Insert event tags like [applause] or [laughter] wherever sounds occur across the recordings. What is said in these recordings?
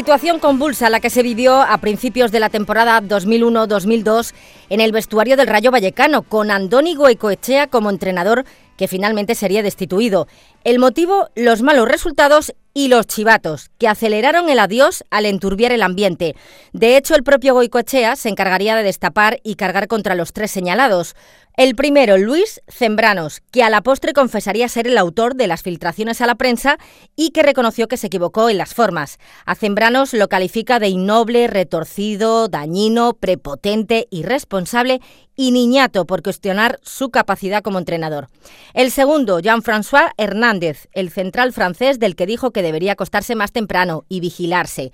Situación convulsa la que se vivió a principios de la temporada 2001-2002 en el vestuario del Rayo Vallecano, con Andoni Goicoechea como entrenador que finalmente sería destituido. El motivo, los malos resultados y los chivatos, que aceleraron el adiós al enturbiar el ambiente. De hecho, el propio Goicoechea se encargaría de destapar y cargar contra los tres señalados. El primero, Luis Zembranos, que a la postre confesaría ser el autor de las filtraciones a la prensa y que reconoció que se equivocó en las formas. A Zembranos lo califica de innoble, retorcido, dañino, prepotente, irresponsable y niñato por cuestionar su capacidad como entrenador. El segundo, Jean-François Hernández, el central francés del que dijo que debería acostarse más temprano y vigilarse.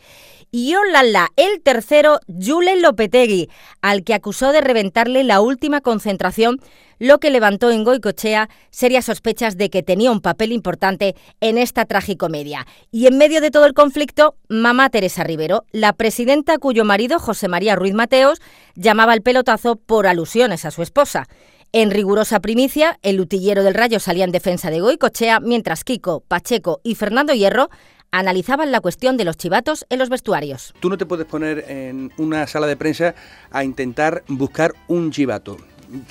Y olala, el tercero, Julen Lopetegui, al que acusó de reventarle la última concentración, lo que levantó en Goicochea serias sospechas de que tenía un papel importante en esta tragicomedia. Y en medio de todo el conflicto, mamá Teresa Rivero, la presidenta cuyo marido, José María Ruiz Mateos, llamaba el pelotazo por alusiones a su esposa. En rigurosa primicia, el utillero del Rayo salía en defensa de Goicochea, mientras Kiko, Pacheco y Fernando Hierro analizaban la cuestión de los chivatos en los vestuarios. Tú no te puedes poner en una sala de prensa a intentar buscar un chivato.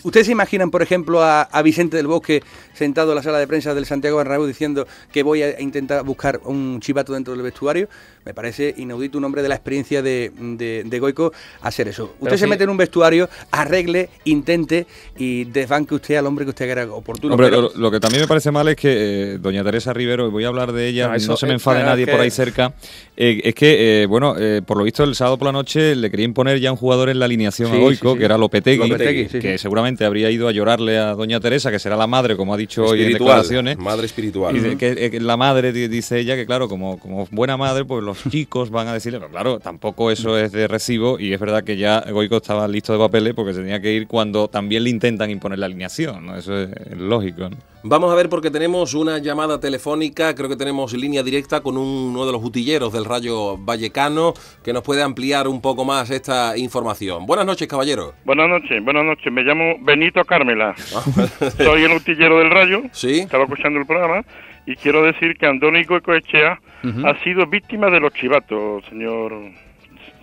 ¿Ustedes se imaginan, por ejemplo, a, Vicente del Bosque sentado en la sala de prensa del Santiago Bernabéu diciendo que voy a intentar buscar un chivato dentro del vestuario? Me parece inaudito un hombre de la experiencia de, de, Goico hacer eso. Usted se mete en un vestuario, arregle, intente y desbanque usted al hombre que usted quiera oportuno. Hombre, lo, que también me parece mal es que eh, doña Teresa Rivero, voy a hablar de ella, no, se me enfade nadie por ahí cerca, eh, es que, eh, bueno, por lo visto el sábado por la noche le quería imponer ya un jugador en la alineación a Goico, que era Lopetegui, que seguramente habría ido a llorarle a doña Teresa, que será la madre, como ha dicho hoy en declaraciones. Madre espiritual. Y que, la madre, dice ella, que claro, como, como buena madre, pues los chicos van a decirle, pero claro, tampoco eso es de recibo y es verdad que ya Goico estaba listo de papeles porque se tenía que ir cuando también le intentan imponer la alineación, ¿no? Eso es, lógico. Vamos a ver porque tenemos una llamada telefónica, creo que tenemos línea directa con uno de los utilleros del Rayo Vallecano que nos puede ampliar un poco más esta información. Buenas noches, caballero. Buenas noches, buenas noches. Me llamo Benito Carmela. [laughs] Soy el utillero del Rayo. Sí. Estaba escuchando el programa y quiero decir que Andónico Ecoechea ha sido víctima de los chivatos, señor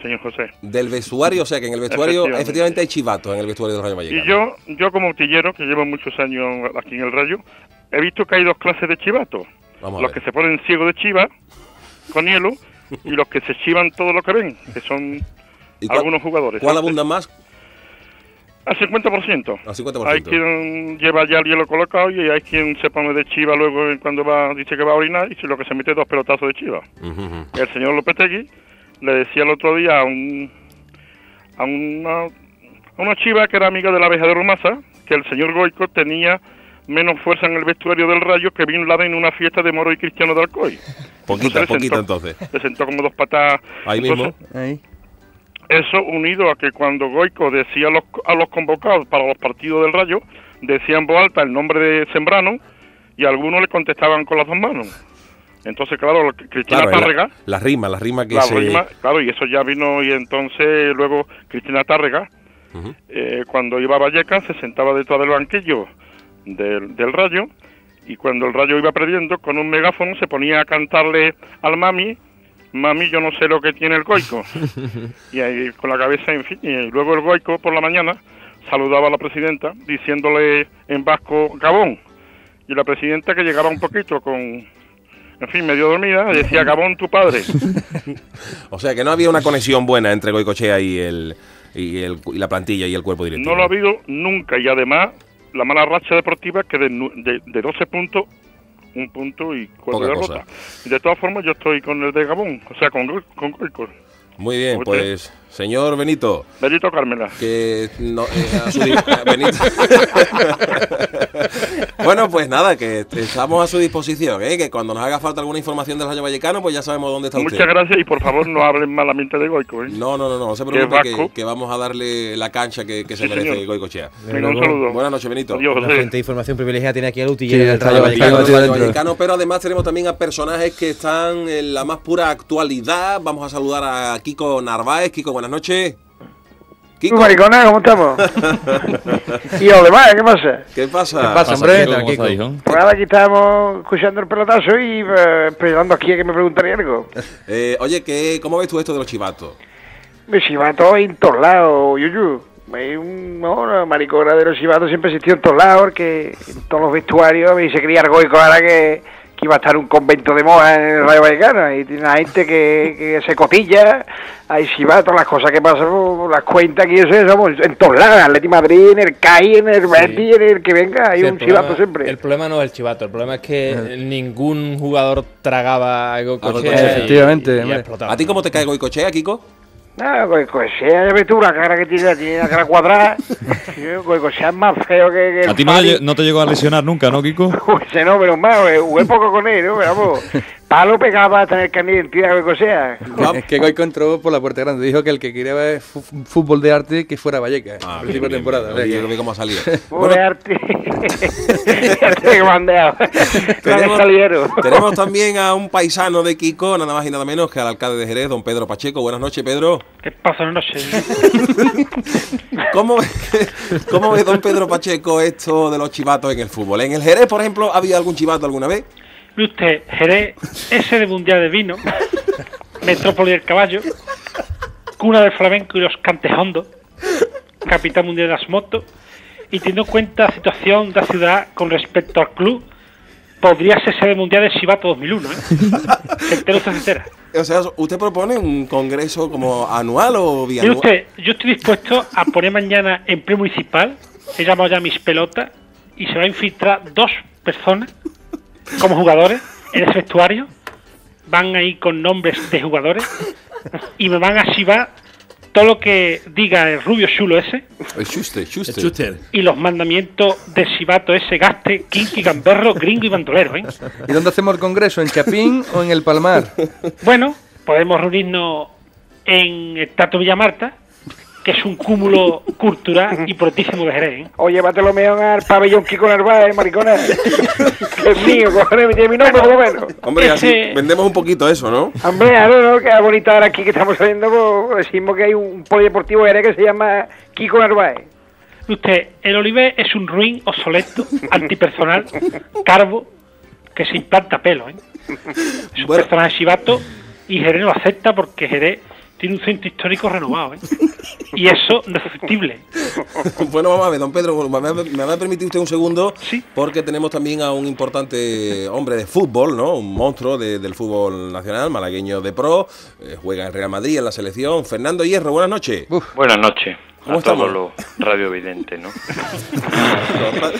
señor José. Del vestuario, o sea que en el vestuario efectivamente, hay chivatos en el vestuario del Rayo Vallecano. Y yo, yo como utillero, que llevo muchos años aquí en el Rayo, he visto que hay dos clases de chivatos. los que se ponen ciegos de chiva, con hielo, y los que se chivan todo lo que ven, que son [laughs] algunos jugadores. ¿Cuál abunda más? Al 50%. Al 50%. Hay quien lleva ya el hielo colocado y hay quien se pone de chiva luego cuando va dice que va a orinar y si lo que se mete dos pelotazos de chiva. El señor Lopetegui le decía el otro día a, un, a, una, a una chiva que era amiga de la abeja de Rumasa que el señor Goico tenía menos fuerza en el vestuario del Rayo que Bin Laden en una fiesta de Moro y Cristiano de Alcoy. Poquita, poquita entonces. Le sentó como dos patas. Ahí mismo. Ahí. Eso unido a que cuando Goico decía a los, a los convocados para los partidos del Rayo, decía en voz alta el nombre de Sembrano y algunos le contestaban con las dos manos. Entonces, claro, Cristina Tárrega... La, rima, la rima que la Rima, claro, y eso ya vino y entonces luego Cristina Tárrega, eh, cuando iba a Vallecas, se sentaba detrás del banquillo del, del Rayo y cuando el Rayo iba perdiendo, con un megáfono se ponía a cantarle al mami mami, yo no sé lo que tiene el goico. [laughs] y ahí con la cabeza, en fin, y luego el goico por la mañana saludaba a la presidenta diciéndole en vasco Gabón. Y la presidenta que llegaba un poquito con, en fin, medio dormida, decía Gabón tu padre. [laughs] o sea que no había una conexión buena entre Goicochea y, el, y, el, y la plantilla y el cuerpo directivo. No lo ha habido nunca y además la mala racha deportiva que de, de, de 12 puntos un punto y cuatro derrotas. De todas formas, yo estoy con el de Gabón, o sea, con, con Muy bien, pues Señor Benito. Benito Carmela. Que no, eh, Benito. [laughs] bueno, pues nada, que estamos a su disposición, ¿eh? que cuando nos haga falta alguna información del Rayo Vallecano, pues ya sabemos dónde está Muchas usted. Muchas gracias y por favor no hablen malamente de Goico. ¿eh? No, no, no, no, no se preocupe que, que, vamos a darle la cancha que, que se merece señor. Goicochea. Venga, un saludo. Buenas noches, Benito. Adiós, La gente de información privilegiada tiene aquí al utillero del Rayo Vallecano. Vallecano. Pero además tenemos también a personajes que están en la más pura actualidad. Vamos a saludar a Kiko Narváez. Kiko, buenas noches. Kiko. Maricona, ¿cómo estamos? [laughs] y los demás, ¿qué pasa? ¿Qué pasa? ¿Qué pasa, hombre? ¿Qué Kiko? Pues ahora aquí estamos escuchando el pelotazo y eh, esperando aquí a que me preguntaría algo. [laughs] Eh, oye, ¿qué, ¿cómo ves tú esto de los chivatos? Los chivatos en todos lados, yuyu. Hay un, no, maricona de los chivatos siempre existió en todos lados, porque en todos los vestuarios y se creía argoico ahora que iba a estar un convento de moda en el Rayo Vallecano y tiene gente que, que se cotilla, ahí si va todas las cosas que pasan, las cuentas que eso, somos en todos lados, Atleti Madrid, en el CAI, en el Betis, en el que venga, hay Sí, un problema- chivato siempre. El problema no es el chivato, el problema es que ningún jugador tragaba algo. Efectivamente, y, y explotaba. ¿A ti cómo te cae Goicochea, Kiko? No, Goicoechea, ya ves tú la cara que tiene, tiene la cara cuadrada. [laughs] Goicoechea es más feo que, que A ti no, te no llegó a lesionar nunca, ¿no, Kiko? [laughs] Ese no, pero más, jugué poco con él, ¿no? Pero vamos, [laughs] palo pegaba a tener carne de identidad de Goicoechea. Es que Goico entró por la puerta grande. Dijo que el que quería ver fútbol de arte que fuera Valleca. Ah, al bien, principio de bien, temporada. bien. o sea Oye, que- cómo ha salido. [laughs] Pobre arte. [laughs] arte que tenemos, salieron. tenemos también a un paisano de Kiko, nada más y nada menos que al alcalde de Jerez, don Pedro Pacheco. Buenas noches, Pedro. ¿Qué pasa? No sé. [laughs] ¿Cómo, ¿Cómo ve don Pedro Pacheco esto de los chivatos en el fútbol? ¿En el Jerez, por ejemplo, había algún chivato alguna vez? Ve usted, Jerez, ese de Mundial de Vino, Metrópoli del Caballo, cuna del flamenco y los cantejondos, capital mundial de las motos, y teniendo en cuenta la situación de la ciudad con respecto al club, podría ser sede mundial del Chivato 2001, ¿eh? [laughs] Se entera usted entera. O sea, ¿usted propone un congreso como anual o Mire bianual? usted, yo estoy dispuesto a poner mañana en pleno municipal, he llamado ya mis pelotas, y se va a infiltrar dos personas como jugadores en ese vestuario, van a ir con nombres de jugadores, y me van a chivar todo lo que diga el rubio chulo ese, El Schuster, Schuster. y los mandamientos de Chivato ese, gaste, kinky, gamberro, gringo y bandolero, ¿eh? ¿Y dónde hacemos el congreso? ¿En Chapín o en el Palmar? Bueno, podemos reunirnos en el Tato Villamarta, que es un cúmulo cultural importantísimo de Jerez, ¿eh? O llévatelo mejor al pabellón Kiko Narváez, maricona. que [laughs] es mío, cojones, tiene mi nombre por lo menos. Hombre, así vendemos un poquito eso, ¿no? Hombre, ah, no, no, que bonita ahora aquí que estamos saliendo, pues, decimos que hay un polideportivo Jerez que se llama Kiko Narváez. Usted, el Oliver es un ruin obsoleto, antipersonal, carbo, que se implanta pelo, ¿eh? Es un Bueno. personaje chivato y Jerez lo acepta porque Jerez tiene un centro histórico renovado, ¿eh? [laughs] Y eso no es factible. [laughs] bueno, vamos a ver, don Pedro, ¿me va, a permitir usted un segundo? Sí. Porque tenemos también a un importante hombre de fútbol, ¿no? Un monstruo de- del fútbol nacional, malagueño de pro, eh, juega en Real Madrid, en la selección. Fernando Hierro, buenas noches. Buenas noches ¿Cómo a estamos? todos [laughs] los radiovidentes, ¿no? Los ra-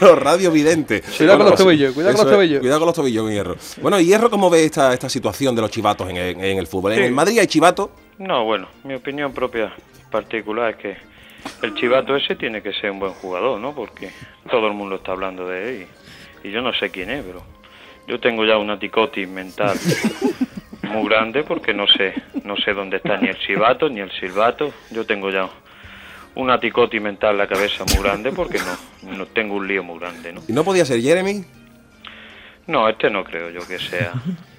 Los radiovidentes. Cuidado con los tobillos, cuidado con los tobillos. Cuidado con los tobillos, Hierro. Bueno, y Hierro, ¿cómo ve esta, esta situación de los chivatos en el, en el fútbol? En Sí. el Madrid hay chivatos. No, bueno, mi opinión propia particular es que el chivato ese tiene que ser un buen jugador, ¿no? Porque todo el mundo está hablando de él y, y yo no sé quién es, pero yo tengo ya una ticotis mental [laughs] muy grande porque no sé, no sé dónde está ni el chivato ni el silbato. Yo tengo ya una ticotis mental en la cabeza muy grande porque no, no tengo un lío muy grande, ¿no? ¿Y no podía ser Jeremy? No, este no creo yo que sea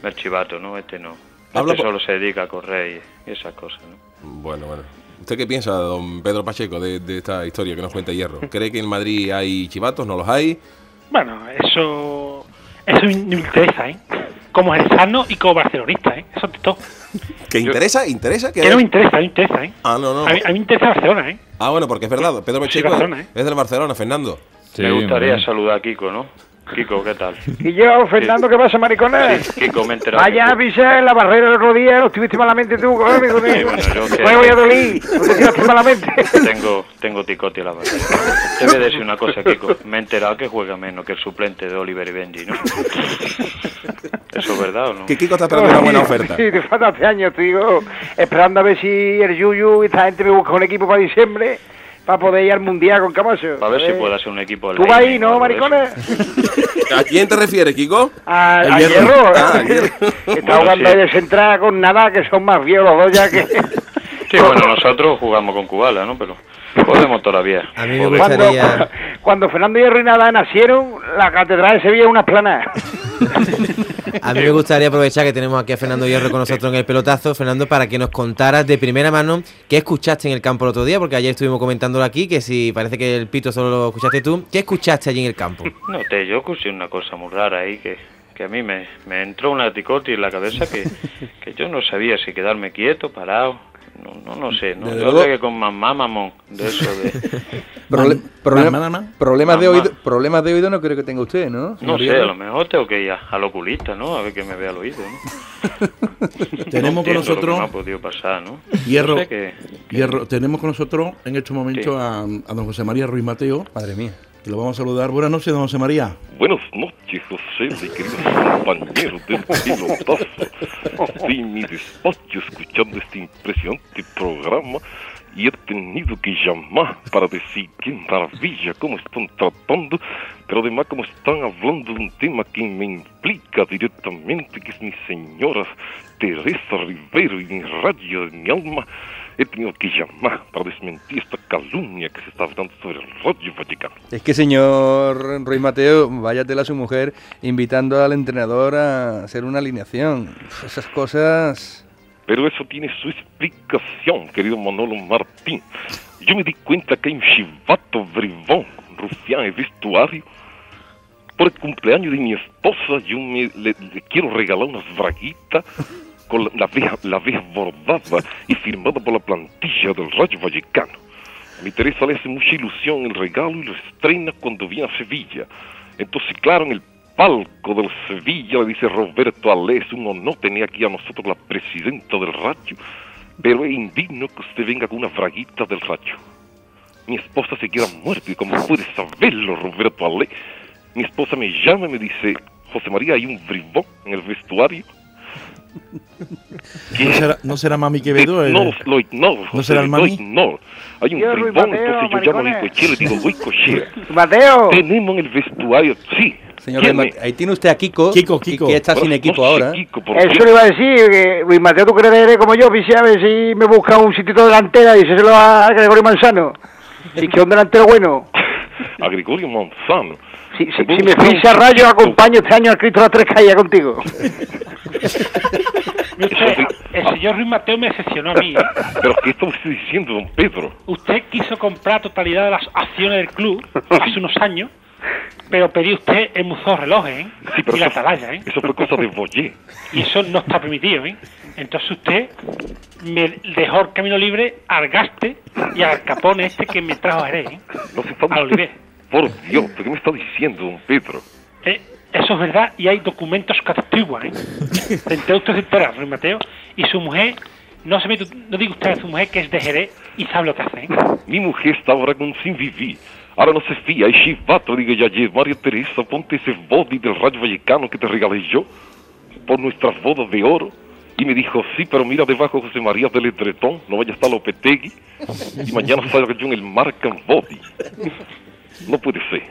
el chivato, ¿no? Este no. Habla Este solo se dedica a correr y, y esas cosas, ¿no? Bueno, bueno. ¿Usted qué piensa, don Pedro Pacheco, de, de esta historia que nos cuenta Hierro? ¿Cree que en Madrid hay chivatos? ¿No los hay? Bueno, eso, eso me interesa, ¿eh? Como jerezano y como barcelonista, ¿eh? Eso es todo. ¿Que interesa? ¿Interesa? Que no me interesa, me interesa, ¿eh? Ah, no, no. A mí, a mí me interesa Barcelona, ¿eh? Ah, bueno, porque es verdad. Pedro Sí, Pacheco Barcelona, ¿eh? es del Barcelona, Fernando. Me gustaría saludar a Kiko, ¿no? Kiko, ¿qué tal? Y yo, Fernando, ¿qué pasa, maricona? Sí, Kiko, me he enterado. Vaya a pisar en la barrera el otro día, lo estuviste malamente tú, con Sí, eso. bueno, yo que- me voy a doler, no te [laughs] tiraste malamente. Tengo, tengo ticote a la verdad. Te voy a decir una cosa, Kiko. Me he enterado que juega menos que el suplente de Oliver y Benji, ¿no? ¿Eso es verdad o no? Que Kiko está esperando una buena oferta. Sí, te falta hace años, digo, esperando a ver si el Yuyu y esta gente me busca un equipo para diciembre para poder ir al Mundial con Camacho. A ver si puede hacer un equipo del ¿Tú vas ahí, no, maricones? ¿A quién te refieres, Kiko? A, El a Hierro. Hierro. Ah, Hierro. [laughs] [laughs] Está jugando ahí de central con nada, que son más viejos los dos ya que... [laughs] Sí, bueno, nosotros jugamos con Kubala, ¿no? Pero podemos todavía. A mí me Joder. Cuando, gustaría... cuando Fernando Hierro y Nada nacieron, la Catedral de Sevilla es una esplanada. A mí me gustaría aprovechar que tenemos aquí a Fernando Hierro con nosotros en el pelotazo, Fernando, para que nos contaras de primera mano qué escuchaste en el campo el otro día, porque ayer estuvimos comentándolo aquí, que si parece que el pito solo lo escuchaste tú, ¿qué escuchaste allí en el campo? No, te, yo escuché una cosa muy rara ahí que, que a mí me, me entró una ticotis en la cabeza que, que yo no sabía si quedarme quieto, parado. No, no, no sé, ¿no? Yo luego- creo que con mamá, mamón, de eso de... [laughs] Mamá, mamá. problemas, de oído, problemas de oído no creo que tenga usted, ¿no? No sé, a lo mejor tengo que ir a- al oculista, ¿no? A ver que me vea el oído, ¿no? [laughs] Tenemos No con lo que nosotros, me ha podido pasar, ¿no? Hierro, No sé qué- Hierro, tenemos con nosotros en estos momentos Sí. a, a don José María Ruiz Mateo, Madre mía. Que lo vamos a saludar. Buenas noches, don José María. Buenas noches, José, mi querido compañero del pilotazo. Estoy en mi despacho escuchando este impresionante programa y he tenido que llamar para decir qué maravilla cómo están tratando, pero además como están hablando de un tema que me implica directamente, que es mi señora Teresa Rivero y mi rayo de mi alma. He tenido que llamar para desmentir esta calumnia que se está hablando sobre el Radio Vallecano. Es que, señor Ruiz Mateo, váyatela a su mujer invitando al entrenador a hacer una alineación. Esas cosas... Pero eso tiene su explicación, querido Manolo Martín. Yo me di cuenta que hay un chivato bribón, rufián en vestuario. Por el cumpleaños de mi esposa, yo me, le, le quiero regalar unas braguitas con la, abeja, la abeja bordada y firmada por la plantilla del Rayo Vallecano. A mi Teresa le hace mucha ilusión el regalo y lo estrena cuando viene a Sevilla. Entonces, claro, en el palco del Sevilla le dice Roberto Alés, un honor tener aquí a nosotros la presidenta del Rayo, pero es indigno que usted venga con una fraguita del Rayo. Mi esposa se queda muerta y como puede saberlo Roberto Alés, mi esposa me llama y me dice, José María, hay un bribón en el vestuario. [laughs] ¿No será, no será Mami Quevedo? el- No, lo ignoro. ¿No será el lo mami? ignoro. Hay un bribón, entonces yo llamo a cochero y digo, voy [laughs] cochera. Mateo, Tenemos en el vestuario, sí. Señor ahí tiene usted a Kiko, Kiko, y Kiko. que está sin equipo noches, ahora. Kiko, ¿por eso qué? le iba a decir, que Luis Mateo, tú crees que como yo, Pichi, a ver si me busca un sitio de delantera y díselo a Gregorio Manzano. Si que un delantero bueno. [laughs] A Gregorio Manzano. Si, si, si a me buscar un ficha a rayo, acompaño este año al Cristo de las Tres Calles contigo. [laughs] Usted, el señor Ruiz Mateo me decepcionó a mí. ¿eh? Pero ¿qué está usted diciendo, don Pedro? Usted quiso comprar totalidad de las acciones del club hace unos años, pero pedí usted el museo de relojes, ¿eh? Sí, pero y la eso, atalaya, ¿eh? eso fue cosa de Boyer. Y eso no está permitido, ¿eh? Entonces usted me dejó el camino libre al gaste y al capone este que me trajo a Jerez, ¿eh? No se A. Por Dios, ¿pero ¿qué me está diciendo, don Pedro? Eh, Eso es verdad y hay documentos que atestiguan, ¿eh? Se entera usted entera, Mateo, y su mujer, no se mete, no diga usted a su mujer que es de Jerez y sabe lo que hace, ¿eh? Mi mujer está ahora con sin vivir. Ahora no se fía, es chivato, diga ya ayer, María Teresa, ponte ese body del Rayo Vallecano que te regalé yo por nuestras bodas de oro. Y me dijo, sí, pero mira debajo José María del Etretón, no vaya a estar Lopetegui. Y mañana salga yo en el Marcan Body. [laughs] No puede ser.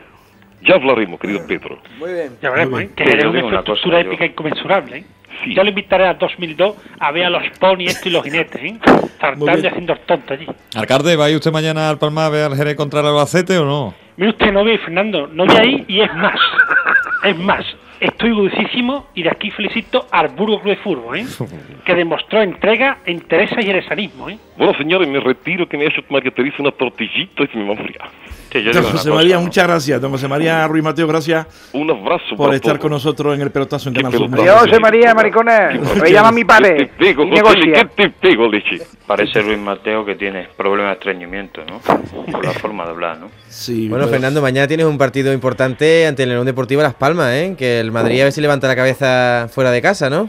Ya hablaremos, querido Pedro. Muy bien. Ya veremos, ¿eh? Que es una infraestructura cosa, yo- épica inconmensurable, ¿eh? Sí. Yo le invitaré al 2002 a ver a los pony esto y los jinetes, ¿eh? Saltando y haciendo el tonto allí. Alcalde, ¿va a ir usted mañana al Palma a ver al Jerez contra el Albacete o no? Mire usted, no ve, Fernando, no ve ahí y es más. Es más, estoy dulcísimo y de aquí felicito al Burgo Club de Fútbol, ¿eh? [laughs] Que demostró entrega, interés y jerezanismo, ¿eh? Bueno, señores, me retiro que me ha hecho María Teresa una tortillita y se me va a enfriar. Yo Don José cosa, María, ¿no? muchas gracias. Don José María Ruiz Mateo, gracias Un abrazo por estar con nosotros en el pelotazo en Canal Sur. José María, maricones. Me llama mi ¿Qué te padre. pego, Y José? negocia. ¿Qué te pego, leche? Parece Luis Mateo que tiene problemas de estreñimiento, ¿no? Por la forma de hablar, ¿no? Sí, Bueno, pero- Fernando, mañana tienes un partido importante ante el León Deportivo Las Palmas, ¿eh? Que el Madrid a ver si levanta la cabeza fuera de casa, ¿no?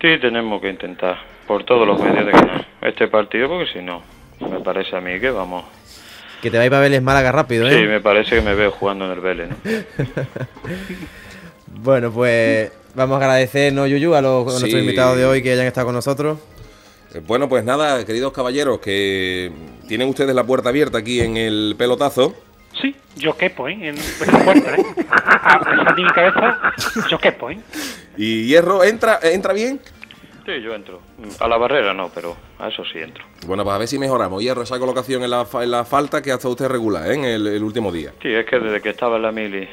Sí, tenemos que intentar, por todos los medios, de ganar este partido, porque si no, me parece a mí que vamos. Que te va a ir para Vélez Málaga rápido, ¿eh? Sí, me parece que me veo jugando en el Vélez, ¿no? [laughs] Bueno, pues Vamos a agradecer, ¿no, Yuyu, a, los, a nuestros invitados de hoy que hayan estado con nosotros. Eh, Bueno, pues nada, queridos caballeros, que tienen ustedes la puerta abierta aquí en el pelotazo. Sí, yo quepo, ¿eh? En esa puerta, ¿eh? A pesar de mi cabeza, yo quepo, ¿eh? Y Hierro, ¿entra, entra bien? Sí, yo entro. A la barrera no, pero a eso sí entro. Bueno, pues a ver si mejoramos. Hierro, esa colocación en la, en la falta que hasta usted regular, ¿eh? En el, el último día. Sí, es que desde que estaba en la mili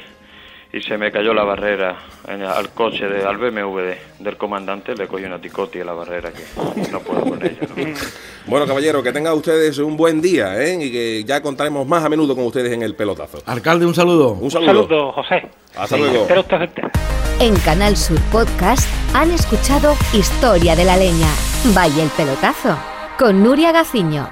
y se me cayó la barrera en- al coche, de, al BMW de- del comandante, le cogí una ticoti a la barrera que no puedo con ella. ¿no? [laughs] Bueno, caballeros, que tengan ustedes un buen día, ¿eh? Y que ya contaremos más a menudo con ustedes en el pelotazo. Alcalde, un saludo. Un Un saludo. saludo, José. Hasta luego. Usted entera. En Canal Sur Podcast han escuchado Historia de la Leña. Vaya el pelotazo. Con Nuria Gaciño.